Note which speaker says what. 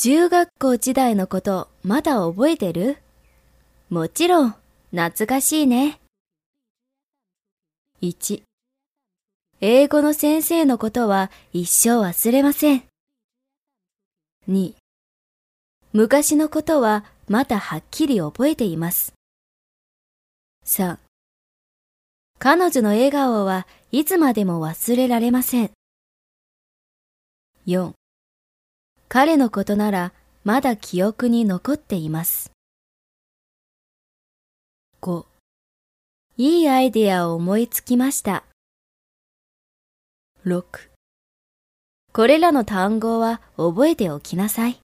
Speaker 1: 中学校時代のことまだ覚えてる？もちろん、懐かしいね。1、英語の先生のことは一生忘れません。2、昔のことはまだはっきり覚えています。3、彼女の笑顔はいつまでも忘れられません。4彼のことならまだ記憶に残っています。5いいアイデアを思いつきました。6これらの単語は覚えておきなさい。